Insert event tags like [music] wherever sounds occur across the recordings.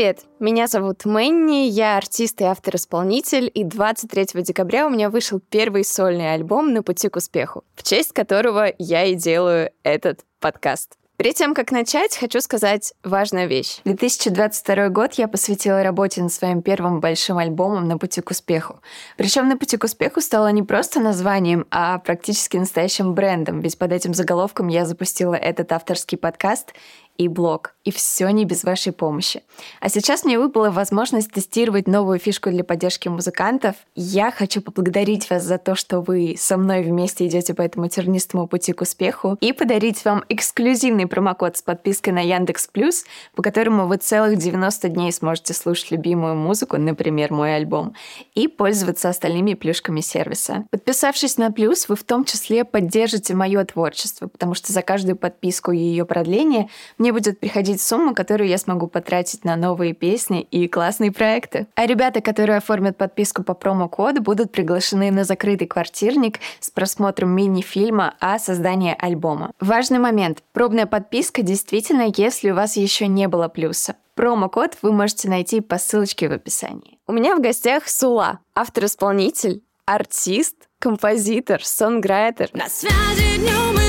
Привет, меня зовут Мэнни, я артист и автор-исполнитель, и 23 декабря у меня вышел первый сольный альбом «На пути к успеху», в честь которого я и делаю этот подкаст. Перед тем, как начать, хочу сказать важную вещь. 2022 год я посвятила работе над своим первым большим альбомом «На пути к успеху». Причем «На пути к успеху» стало не просто названием, а практически настоящим брендом, ведь под этим заголовком я запустила этот авторский подкаст и блог. И все не без вашей помощи. А сейчас мне выпала возможность тестировать новую фишку для поддержки музыкантов. Я хочу поблагодарить вас за то, что вы со мной вместе идете по этому тернистому пути к успеху и подарить вам эксклюзивный промокод с подпиской на Яндекс Плюс, по которому вы целых 90 дней сможете слушать любимую музыку, например, мой альбом, и пользоваться остальными плюшками сервиса. Подписавшись на Плюс, вы в том числе поддержите мое творчество, потому что за каждую подписку и ее продление мне мне будет приходить сумма, которую я смогу потратить на новые песни и классные проекты. А ребята, которые оформят подписку по промокоду, будут приглашены на закрытый квартирник с просмотром мини-фильма о создании альбома. Важный момент. Пробная подписка действительно, если у вас еще не было плюса. Промокод вы можете найти по ссылочке в описании. У меня в гостях Сула, автор-исполнитель, артист, композитор, сонграйтер. На связи днем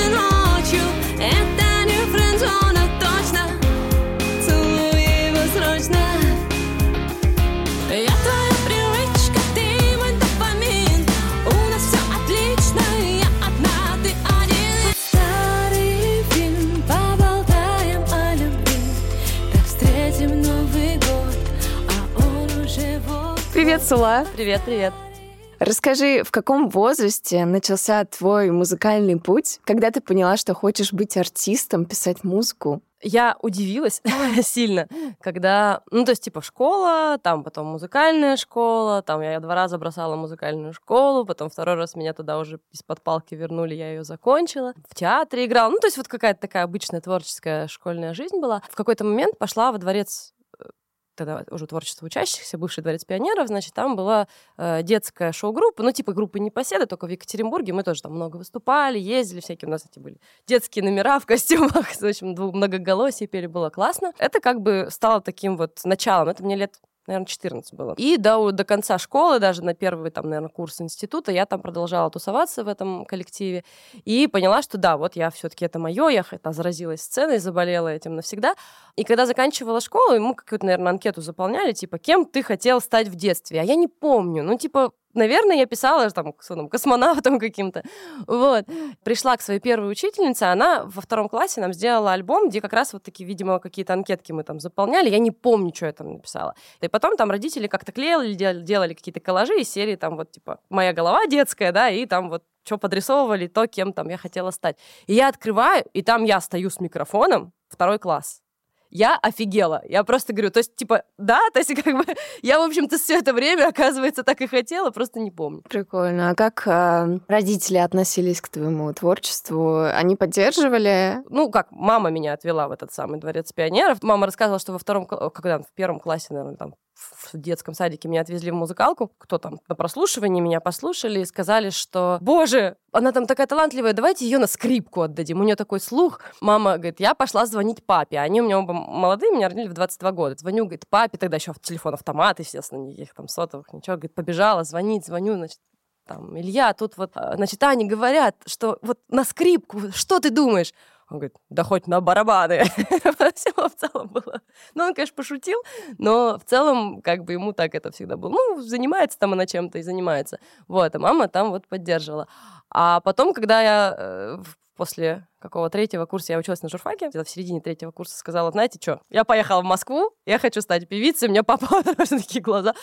Привет, Сула. Привет, привет. Расскажи, в каком возрасте начался твой музыкальный путь, когда ты поняла, что хочешь быть артистом, писать музыку? Я удивилась [laughs] сильно, когда, ну, то есть, типа, школа, там потом музыкальная школа, там я два раза бросала музыкальную школу, потом второй раз меня туда уже из-под палки вернули, я ее закончила. В театре играла, ну, то есть, вот какая-то такая обычная творческая школьная жизнь была. В какой-то момент пошла во дворец тогда уже творчество учащихся, бывший дворец пионеров, значит, там была э, детская шоу-группа, ну, типа группы Непоседа, только в Екатеринбурге. Мы тоже там много выступали, ездили, всякие у нас эти были детские номера в костюмах, [laughs] в общем, многоголосие пели, было классно. Это как бы стало таким вот началом. Это мне лет наверное, 14 было. И до, до конца школы, даже на первый, там, наверное, курс института, я там продолжала тусоваться в этом коллективе. И поняла, что да, вот я все таки это мое, я это заразилась сценой, заболела этим навсегда. И когда заканчивала школу, мы какую-то, наверное, анкету заполняли, типа, кем ты хотел стать в детстве? А я не помню. Ну, типа, наверное, я писала там, там космонавтом каким-то. Вот. Пришла к своей первой учительнице, она во втором классе нам сделала альбом, где как раз вот такие, видимо, какие-то анкетки мы там заполняли. Я не помню, что я там написала. И потом там родители как-то клеили, делали какие-то коллажи из серии там вот типа «Моя голова детская», да, и там вот что подрисовывали, то, кем там я хотела стать. И я открываю, и там я стою с микрофоном, второй класс я офигела. Я просто говорю, то есть, типа, да, [laughs] то есть, как бы, я, в общем-то, все это время, оказывается, так и хотела, просто не помню. Прикольно. А как э, родители относились к твоему творчеству? Они поддерживали? Ну, как, мама меня отвела в этот самый дворец пионеров. Мама рассказывала, что во втором, когда в первом классе, наверное, там, в детском садике меня отвезли в музыкалку, кто там на прослушивании меня послушали и сказали, что, боже, она там такая талантливая, давайте ее на скрипку отдадим. У нее такой слух. Мама говорит, я пошла звонить папе. Они у меня оба молодые, меня родили в 22 года. Звоню, говорит, папе, тогда еще телефон автомат, естественно, никаких там сотовых, ничего. Говорит, побежала звонить, звоню, значит, там, Илья, тут вот, а, значит, они говорят, что вот на скрипку, что ты думаешь? Он говорит, да хоть на барабаны. [laughs] Все в целом было. Ну, он, конечно, пошутил, но в целом, как бы ему так это всегда было. Ну, занимается там она чем-то и занимается. Вот, а мама там вот поддерживала. А потом, когда я э, после какого третьего курса я училась на журфаке, в середине третьего курса сказала, знаете что, я поехала в Москву, я хочу стать певицей, меня [laughs] папа такие глаза.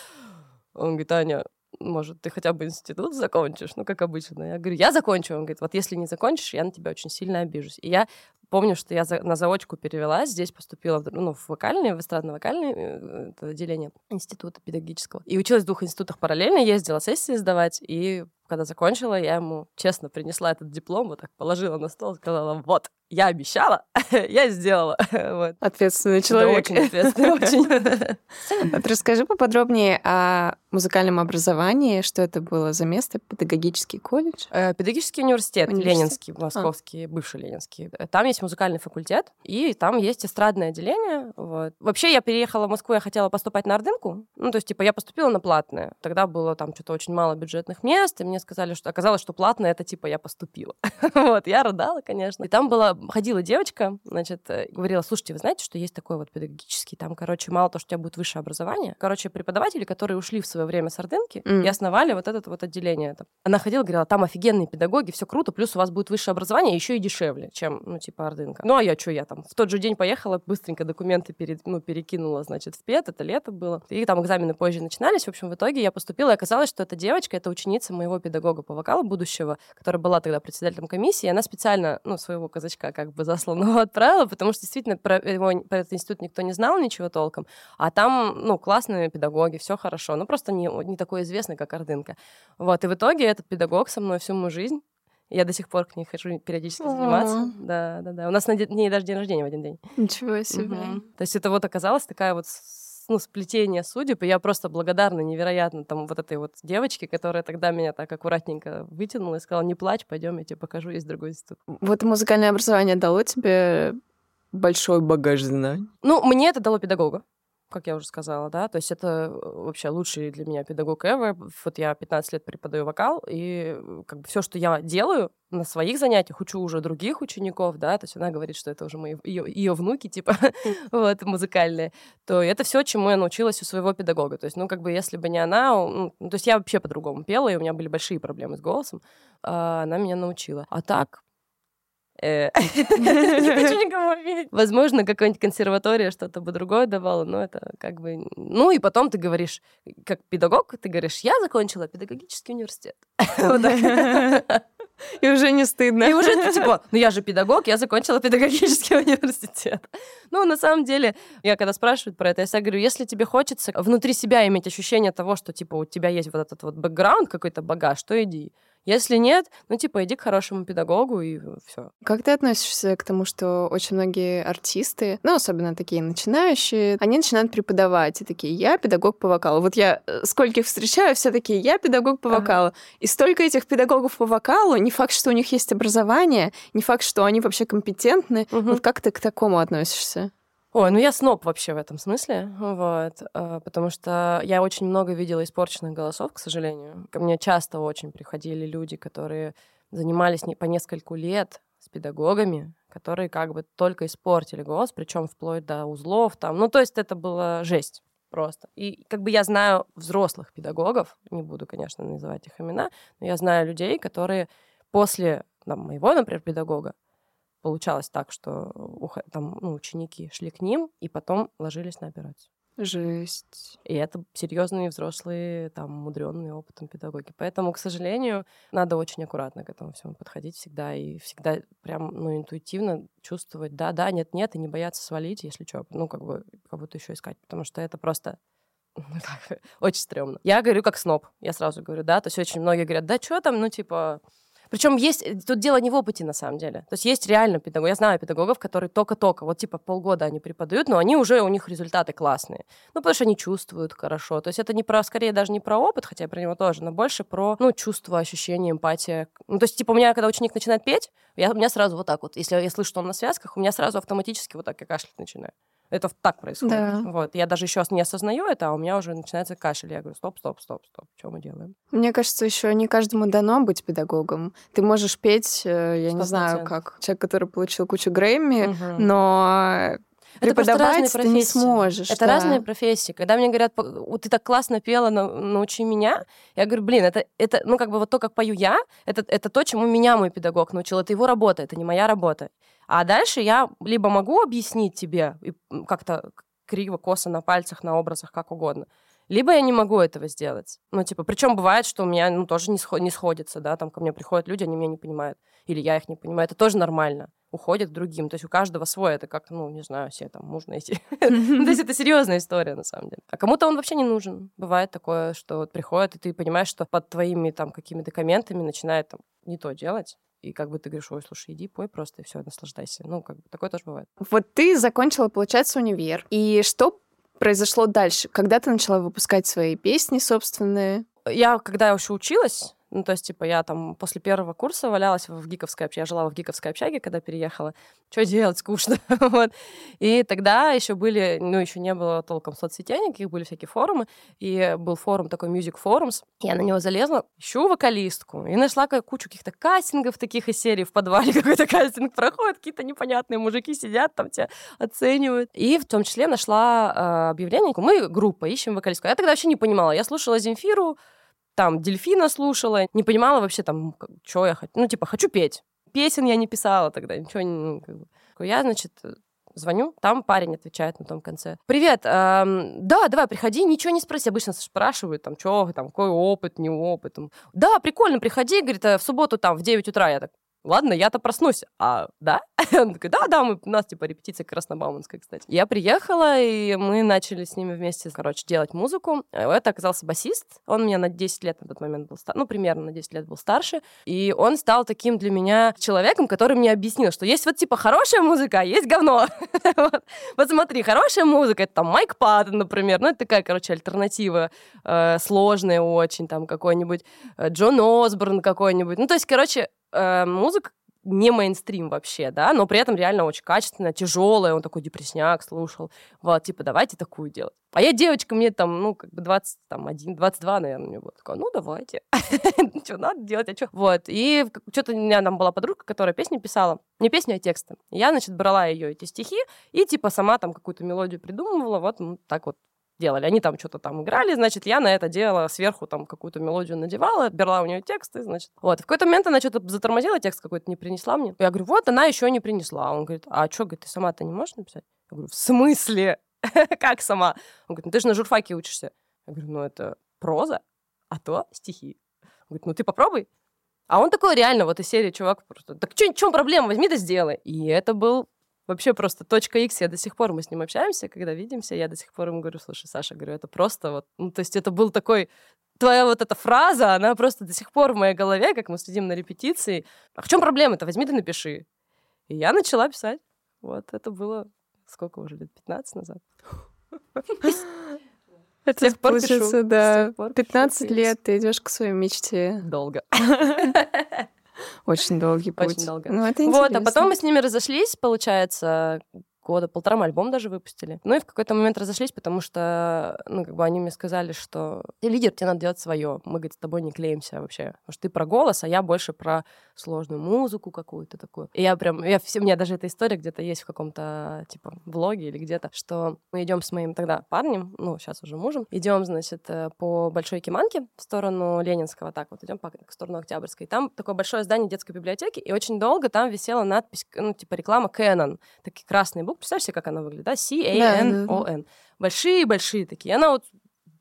Он говорит, Аня, может, ты хотя бы институт закончишь, ну, как обычно. Я говорю, я закончу. Он говорит, вот если не закончишь, я на тебя очень сильно обижусь. И я помню, что я за, на заочку перевелась, здесь поступила ну, в вокальное, в эстрадно-вокальное э, отделение института педагогического. И училась в двух институтах параллельно, ездила сессии сдавать, и Когда закончила, я ему честно принесла этот диплом, вот так положила на стол, сказала, вот, я обещала, [laughs] я сделала. [laughs] Вот. Ответственный человек. очень ответственно, очень. [laughs] Вот Расскажи поподробнее о музыкальном образовании, что это было за место, педагогический колледж? Э, Педагогический университет, Университет. Ленинский, московский, бывший Ленинский. Э, Там есть музыкальный факультет, и там есть эстрадное отделение. Вот. Вообще, я переехала в Москву, я хотела поступать на Ордынку. Ну, то есть, типа, я поступила на платное. Тогда было там что-то очень мало бюджетных мест, и мне сказали, что оказалось, что платное — это, типа, я поступила. [laughs] Вот, я рыдала, конечно. И там была, ходила девочка, значит, э, говорила, слушайте, вы знаете, что есть такой вот педагогический, там, короче, мало то, что у тебя будет высшее образование. Короче, преподаватели, которые ушли в свое время с Ордынки Мгм. и основали вот это вот отделение. там. Она ходила, говорила, там офигенные педагоги, все круто, плюс у вас будет высшее образование, еще и дешевле, чем, ну, типа, Ордынка. Ну, а я что, я там в тот же день поехала, быстренько документы перед, ну, перекинула, значит, в ПЕД, это лето было. И там экзамены позже начинались. В общем, в итоге я поступила, и оказалось, что эта девочка, это ученица моего педагога по вокалу будущего, которая была тогда председателем комиссии, и она специально, ну, своего казачка как бы засланного [laughs] отправила, потому что действительно про, его, про этот институт никто не знал ничего толком, а там, ну, классные педагоги, все хорошо, но просто не, не такой известный, как Ордынка. Вот, и в итоге этот педагог со мной всю мою жизнь, я до сих пор к ней хожу периодически О. заниматься. Да, да, да. У нас на ней даже день рождения в один день. Ничего себе. Мгм. То есть это вот оказалось такая вот ну, сплетение судеб, и я просто благодарна невероятно там вот этой вот девочке, которая тогда меня так аккуратненько вытянула и сказала, не плачь, пойдем, я тебе покажу, есть другой институт. Вот музыкальное образование дало тебе большой багаж знаний. Ну, мне это дало педагога, как я уже сказала, да, то есть это э, вообще лучший для меня педагог ever. Вот я 15 лет преподаю вокал, и э, как бы все, что я делаю на своих занятиях, учу уже других учеников, да, то есть она говорит, что это уже мои ее, ее внуки, типа, [laughs] вот, музыкальные, то это все, чему я научилась у своего педагога. То есть, ну, как бы, если бы не она, ну, то есть я вообще по-другому пела, и у меня были большие проблемы с голосом, а она меня научила. А так, хочу никому обидеть. Возможно, какая-нибудь консерватория что-то бы другое давала, но это как бы... Ну, и потом ты говоришь, как педагог, ты говоришь, я закончила педагогический университет. [laughs] И уже не стыдно. И уже ты типа, ну я же педагог, я закончила педагогический [laughs] университет. Ну, на самом деле, я когда спрашивают про это, я всегда говорю, если тебе хочется внутри себя иметь ощущение того, что, типа, у тебя есть вот этот вот бэкграунд, какой-то багаж, то иди. Если нет, ну, типа, иди к хорошему педагогу, и все. Как ты относишься к тому, что очень многие артисты, ну, особенно такие начинающие, они начинают преподавать и такие, я педагог по вокалу. Вот я э, скольких встречаю, все такие, я педагог по Ага. вокалу. И столько этих педагогов по вокалу, не факт, что у них есть образование, не факт, что они вообще компетентны. Мгм. Вот как ты к такому относишься? Ой, ну я сноб вообще в этом смысле, вот, э, потому что я очень много видела испорченных голосов, к сожалению. Ко мне часто очень приходили люди, которые занимались не- по нескольку лет с педагогами, которые как бы только испортили голос, причем вплоть до узлов там. Ну, то есть это была жесть просто. И как бы я знаю взрослых педагогов, не буду, конечно, называть их имена, но я знаю людей, которые после там, моего, например, педагога получалось так, что там, ну, ученики шли к ним и потом ложились на операцию. Жесть. И это серьезные взрослые, там, мудренные опытом педагоги. Поэтому, к сожалению, надо очень аккуратно к этому всему подходить всегда и всегда прям, ну, интуитивно чувствовать, да, да, нет, нет, и не бояться свалить, если что, ну, как бы, кого-то еще искать, потому что это просто [laughs] ну, очень стрёмно. Я говорю как сноб, я сразу говорю, да, то есть очень многие говорят, да, что там, ну, типа... Причем есть, э, тут дело не в опыте, на самом деле. То есть есть реально педагоги, я знаю педагогов, которые только-только, вот типа полгода они преподают, но они уже, у них результаты классные. Ну, потому что они чувствуют хорошо. То есть это не про, скорее даже не про опыт, хотя про него тоже, но больше про, ну, чувство, ощущение, эмпатия. Ну, то есть, типа, у меня, когда ученик начинает петь, я, у меня сразу вот так вот, если я слышу, что он на связках, у меня сразу автоматически вот так я кашлять начинаю. Это так происходит. Да. Вот. Я даже еще не осознаю это, а у меня уже начинается кашель. Я говорю, стоп, стоп, стоп, стоп, что мы делаем? Мне кажется, еще не каждому дано быть педагогом. Ты можешь петь, э, я не Сто знаю, как человек, который получил кучу Грэмми, Мгм. но Это преподавать ты не сможешь. Это да. разные профессии. Когда мне говорят, «П- вот ты так классно пела, на- научи меня, я говорю, блин, это, это, ну, как бы вот то, как пою я, это, это то, чему меня мой педагог научил. Это его работа, это не моя работа. А дальше я либо могу объяснить тебе как-то криво, косо, на пальцах, на образах, как угодно, Либо я не могу этого сделать. Ну, типа, причем бывает, что у меня, ну, тоже не, сход- не сходится, да, там ко мне приходят люди, они меня не понимают. Или я их не понимаю. Это тоже нормально. Уходят к другим. То есть у каждого свой. Это как, ну, не знаю, себе там муж найти. [laughs] Ну, То есть это серьезная история, на самом деле. А кому-то он вообще не нужен. Бывает такое, что вот приходит, и ты понимаешь, что под твоими там какими-то комментами начинает там не то делать. И как бы ты говоришь, ой, слушай, иди, пой просто, и все, наслаждайся. Ну, как бы такое тоже бывает. Вот ты закончила, получается, универ. И что произошло дальше? Когда ты начала выпускать свои песни собственные? Я, когда еще училась, ну, то есть, типа, я там после первого курса валялась в гиковской общаге. Я жила в гиковской общаге, когда переехала. Что делать? Скучно. [laughs] вот. И тогда еще были, ну, еще не было толком соцсетей никаких, были всякие форумы. И был форум такой Music Forums. Я на него залезла, ищу вокалистку. И нашла кучу каких-то кастингов таких из серии в подвале. [laughs] Какой-то кастинг проходит, какие-то непонятные мужики сидят там тебя оценивают. И в том числе нашла э, объявление. Мы группа, ищем вокалистку. Я тогда вообще не понимала. Я слушала Земфиру, там дельфина слушала, не понимала вообще там, что я хочу. Ну, типа, хочу петь. Песен я не писала тогда, ничего не... ну. Я, значит, звоню, там парень отвечает на том конце. Привет, эм, да, давай, приходи, ничего не спроси. Обычно спрашивают, там, что, там, какой опыт, не опыт. Там. Да, прикольно, приходи, говорит, «э, в субботу там в 9 утра. Я так, ладно, я-то проснусь. А, да? [laughs] Он такой, да, да, мы, у нас, типа, репетиция Краснобауманская, кстати. Я приехала, и мы начали с ними вместе, короче, делать музыку. Э, Это оказался басист. Он меня на 10 лет на тот момент был старше, ну, примерно на 10 лет был старше. И он стал таким для меня человеком, который мне объяснил, что есть вот, типа, хорошая музыка, а есть говно. [laughs] Вот. Вот смотри, хорошая музыка, это там Майк Паттон, например, ну, это такая, короче, альтернатива э, сложная очень, там, какой-нибудь э, Джон Осборн какой-нибудь. Ну, то есть, короче, э, музыка не мейнстрим вообще, да, но при этом реально очень качественная, тяжелая, он такой депресняк слушал, вот, типа, давайте такую делать. А я девочка, мне там, ну, как бы 21, 22, наверное, мне было такое, ну, давайте, [laughs] что надо делать, а что? Вот, и что-то у меня там была подруга, которая песни писала, не песни, а тексты. Я, значит, брала ее эти стихи и, типа, сама там какую-то мелодию придумывала, вот ну, так вот делали. Они там что-то там играли, значит, я на это делала сверху там какую-то мелодию надевала, брала у нее тексты, значит. Вот. В какой-то момент она что-то затормозила, текст какой-то не принесла мне. Я говорю, вот, она еще не принесла. Он говорит, а что, говорит, ты сама-то не можешь написать? Я говорю, в смысле? [laughs] Как сама? Он говорит, ну ты же на журфаке учишься. Я говорю, ну это проза, а то стихи. Он говорит, ну ты попробуй. А он такой реально вот из серии чувак просто, так в чем проблема, возьми да сделай. И это был вообще просто точка X. Я до сих пор, мы с ним общаемся, когда видимся, я до сих пор ему говорю, слушай, Саша, говорю, это просто вот, ну, то есть это был такой, твоя вот эта фраза, она просто до сих пор в моей голове, как мы сидим на репетиции. А в чем проблема-то? Возьми да напиши. И я начала писать. Вот, это было сколько уже лет? 15 назад. [laughs] Это тех пор пишу. Да, тех пор пишу 15 песни. лет ты идешь к своей мечте. Долго. [laughs] Очень долгий путь. Очень долго. Ну, это Вот, а интересно. потом мы с ними разошлись, получается, года полтора альбом даже выпустили. Ну и в какой-то момент разошлись, потому что, ну, как бы они мне сказали, что лидер, тебе надо делать свое. Мы, говорит, с тобой не клеимся вообще. Потому что ты про голос, а я больше про сложную музыку какую-то такую. И я прям, я, у меня даже эта история где-то есть в каком-то, типа, влоге или где-то, что мы идем с моим тогда парнем, ну, сейчас уже мужем, идем, значит, э, по Большой Киманке в сторону Ленинского, так вот, идем по в сторону Октябрьской. Там такое большое здание детской библиотеки, и очень долго там висела надпись, ну, типа, реклама Canon. Такие красные буквы. Представляешь себе, как она выглядит, да? C-A-N-O-N. Большие-большие такие. Она вот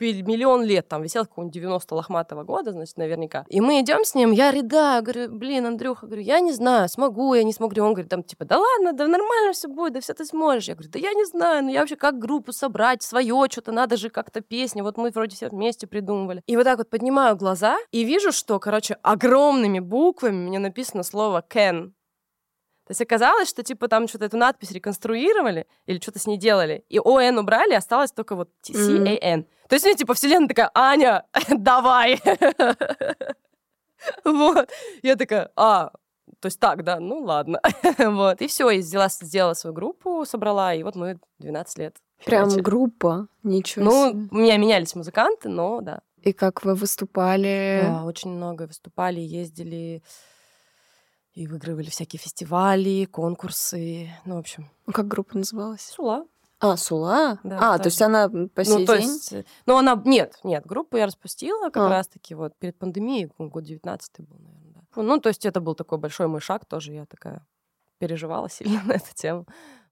миллион лет там висел, какого-нибудь 90 лохматого года, значит, наверняка. И мы идем с ним, я рыдаю, говорю, блин, Андрюха, говорю, я не знаю, смогу я, не смогу. Он говорит, там, типа, да ладно, да нормально все будет, да все ты сможешь. Я говорю, да я не знаю, ну я вообще как группу собрать, свое что-то, надо же как-то песни, вот мы вроде все вместе придумывали. И вот так вот поднимаю глаза и вижу, что, короче, огромными буквами мне написано слово «can», то есть оказалось, что типа там что-то эту надпись реконструировали или что-то с ней делали, и ОН убрали, осталось только вот C-A-N. То есть, ну, типа, вселенная такая, Аня, [laughs] давай. [laughs] Вот. Я такая, а, то есть так, да, ну ладно. [laughs] Вот. И все, и сделала, сделала свою группу, собрала, и вот мы 12 лет. Прям фигачили. группа. Ничего Ну, себе. у меня менялись музыканты, но да. И как вы выступали? Да, очень много выступали, ездили и выигрывали всякие фестивали, конкурсы. Ну, в общем, Ну, Как группа называлась? Сула. А, Сула? Да, а, да. то есть она по сей ну, то день? есть, э, ну, она, нет, нет, группу я распустила как А. раз-таки вот перед пандемией, ну, год 19 был, наверное, да. Ну, то есть это был такой большой мой шаг тоже, я такая переживала сильно [laughs] на эту тему.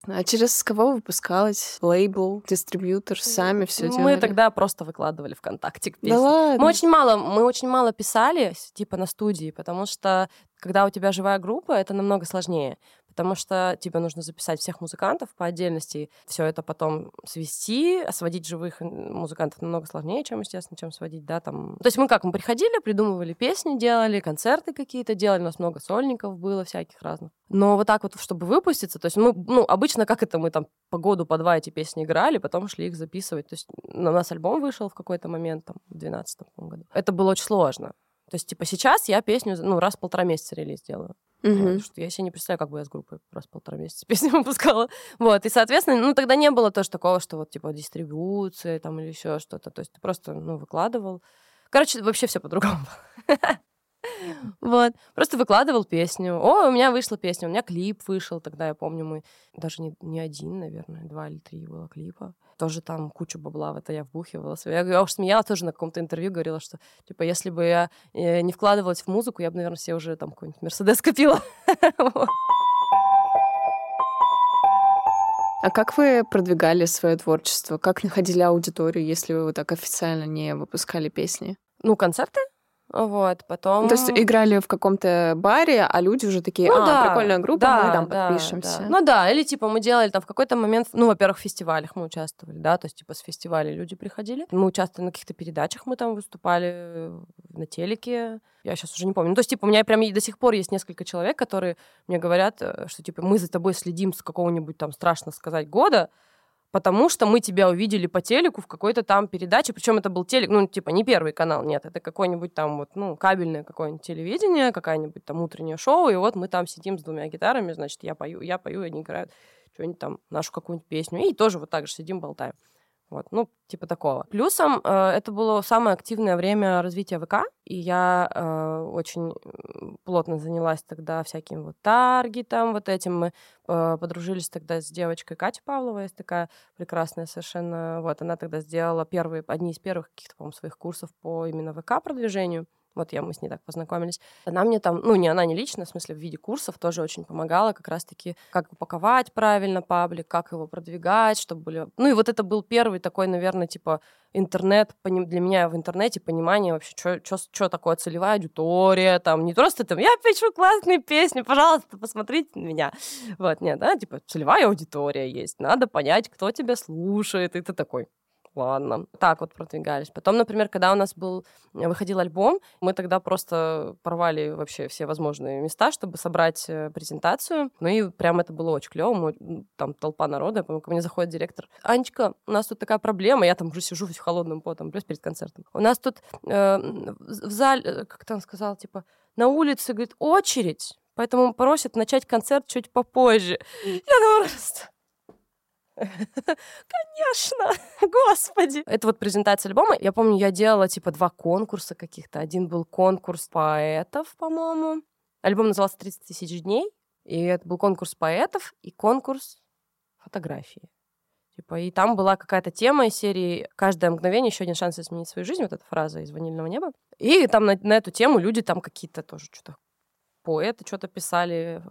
А через кого выпускалась? Лейбл, дистрибьютор, сами все делали? Мы тогда просто выкладывали ВКонтакте песни. Да ладно? Мы очень мало, мы очень мало писали, типа, на студии, потому что когда у тебя живая группа, это намного сложнее. Потому что тебе нужно записать всех музыкантов по отдельности, все это потом свести, а сводить живых м, музыкантов намного сложнее, чем, естественно, чем сводить, да, там. То есть мы как, мы приходили, придумывали песни, делали, концерты какие-то делали, у нас много сольников было всяких разных. Но вот так вот, чтобы выпуститься, то есть мы, ну, обычно как это, мы там по году, по два эти песни играли, потом шли их записывать. То есть у нас альбом вышел в какой-то момент, там, в 2012 году. Это было очень сложно. То есть, типа, сейчас я песню, ну, раз в полтора месяца релиз делаю. Вот, что я себе не представляю, как бы я с группой раз в полтора месяца [laughs] песню выпускала. Вот, и, соответственно, ну, тогда не было тоже такого, что вот, типа, дистрибуция там или еще что-то. То есть ты просто, ну, выкладывал. Короче, вообще все по-другому. [laughs] Вот. Просто выкладывал песню. О, у меня вышла песня, у меня клип вышел. Тогда я помню, мы даже не, не один, наверное, два или три было клипа. Тоже там кучу бабла в это я вбухивала. Я, я уж смеялась тоже на каком-то интервью, говорила, что, типа, если бы я э, не вкладывалась в музыку, я бы, наверное, себе уже там какой-нибудь Мерседес купила. [laughs] Вот. А как вы продвигали свое творчество? Как находили аудиторию, если вы вот так официально не выпускали песни? Ну, концерты. Вот, потом... Ну, То есть играли в каком-то баре, а люди уже такие, Ну а, да, прикольная группа, да, мы там да, подпишемся. да. Ну да, или типа мы делали там в какой-то момент, ну, во-первых, в фестивалях мы участвовали, да, то есть типа с фестивалей люди приходили. Мы участвовали на каких-то передачах, мы там выступали на телеке. Я сейчас уже не помню. Ну, то есть, типа, у меня прям до сих пор есть несколько человек, которые мне говорят, э, что, типа, мы за тобой следим с какого-нибудь там, страшно сказать, года, потому что мы тебя увидели по телеку в какой-то там передаче, причем это был телек, ну, типа, не первый канал, нет, это какой-нибудь там вот, ну, кабельное какое-нибудь телевидение, какая-нибудь там утреннее шоу, и вот мы там сидим с двумя гитарами, значит, я пою, я пою, они играют что-нибудь там, нашу какую-нибудь песню, и тоже вот так же сидим, болтаем. Вот, ну, типа такого. Плюсом э, это было самое активное время развития ВК, и я э, очень плотно занялась тогда всяким вот таргетом, вот этим. Мы э, подружились тогда с девочкой Катей Павловой, есть такая прекрасная совершенно. Вот, она тогда сделала первые, одни из первых каких-то, по-моему, своих курсов по именно ВК-продвижению. Вот я, мы с ней так познакомились. Она мне там, ну, не она не лично, в смысле, в виде курсов тоже очень помогала как раз-таки, как упаковать правильно паблик, как его продвигать, чтобы были... Ну, и вот это был первый такой, наверное, типа интернет, для меня в интернете понимание вообще, что такое целевая аудитория, там, не просто там, я пишу классные песни, пожалуйста, посмотрите на меня. Вот, нет, да, типа, целевая аудитория есть, надо понять, кто тебя слушает, и ты такой, Ладно. Так вот продвигались. Потом, например, когда у нас был выходил альбом, мы тогда просто порвали вообще все возможные места, чтобы собрать э, презентацию. Ну и прям это было очень клево. Мы, м, там толпа народа. Помню, ко мне заходит директор. Анечка, у нас тут такая проблема. Я там уже сижу в холодном потом, плюс перед концертом. У нас тут э, в зале, э, как там сказал, типа, на улице, говорит, очередь. Поэтому просят начать концерт чуть попозже. Я просто... Конечно, [laughs] господи. Это вот презентация альбома. Я помню, я делала типа два конкурса каких-то. Один был конкурс поэтов, по-моему. Альбом назывался «30 тысяч дней». И это был конкурс поэтов и конкурс фотографии. Типа, и там была какая-то тема из серии «Каждое мгновение еще один шанс изменить свою жизнь», вот эта фраза из «Ванильного неба». И там на, на эту тему люди там какие-то тоже что-то поэты что-то писали,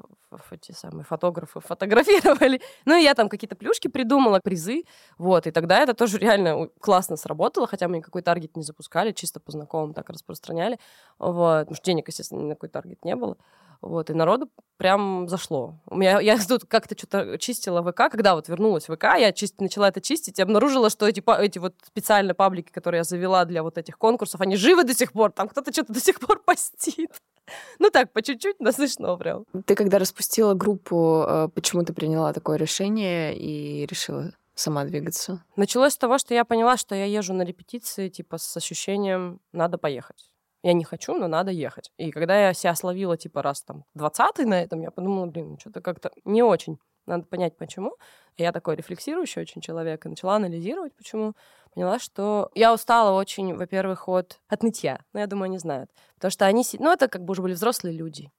эти самые фотографы фотографировали. [laughs] Ну, и я там какие-то плюшки придумала, призы. Вот, и тогда это тоже реально классно сработало, хотя мы никакой таргет не запускали, чисто по знакомым так распространяли. Вот, потому что денег, естественно, ни на какой таргет не было. Вот, и народу прям зашло. У меня, я [laughs] тут как-то что-то чистила ВК, когда вот вернулась в ВК, я чист, начала это чистить и обнаружила, что эти, эти вот специальные паблики, которые я завела для вот этих конкурсов, они живы до сих пор, там кто-то что-то до сих пор [laughs] постит. [laughs] Ну так, по чуть-чуть, но слышно прям. Ты когда распустила группу, э, почему ты приняла такое решение и решила сама двигаться? Началось с того, что я поняла, что я езжу на репетиции, типа, с ощущением «надо поехать». Я не хочу, но надо ехать. И когда я себя словила, типа, раз там 20 на этом, я подумала, блин, что-то как-то не очень. Надо понять, почему. Я такой рефлексирующий очень человек, и начала анализировать, почему. Поняла, что я устала очень, во-первых, от, от нытья. Ну, я думаю, они знают. Потому что они... Ну, это как бы уже были взрослые люди.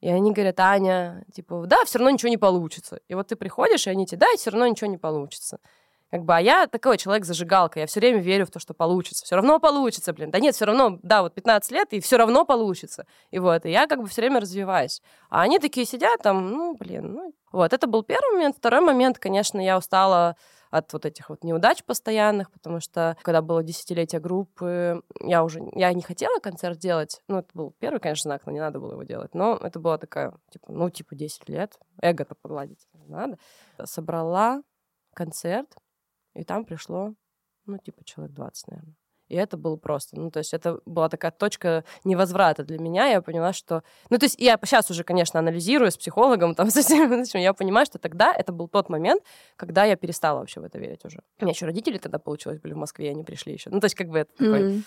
И они говорят, Аня, типа, да, все равно ничего не получится. И вот ты приходишь, и они тебе, да, и все равно ничего не получится. Как бы, а я такой человек-зажигалка, я все время верю в то, что получится. Все равно получится, блин. Да нет, все равно, да, вот 15 лет, и все равно получится. И вот, и я как бы все время развиваюсь. А они такие сидят там, ну, блин, ну. Вот, это был первый момент. Второй момент, конечно, я устала от вот этих вот неудач постоянных, потому что когда было десятилетие группы, я уже, я не хотела концерт делать, ну, это был первый, конечно, знак, но не надо было его делать, но это была такая, типа, ну, типа 10 лет, эго-то погладить надо. Собрала концерт, и там пришло, ну, типа, человек 20, наверное. И это было просто, ну, то есть это была такая точка невозврата для меня. Я поняла, что... Ну, то есть я сейчас уже, конечно, анализирую с психологом, там, [laughs] со всеми, этим, я понимаю, что тогда это был тот момент, когда я перестала вообще в это верить уже. У меня еще родители тогда, получилось, были в Москве, они пришли еще. Ну, то есть как бы это такой... Мгм.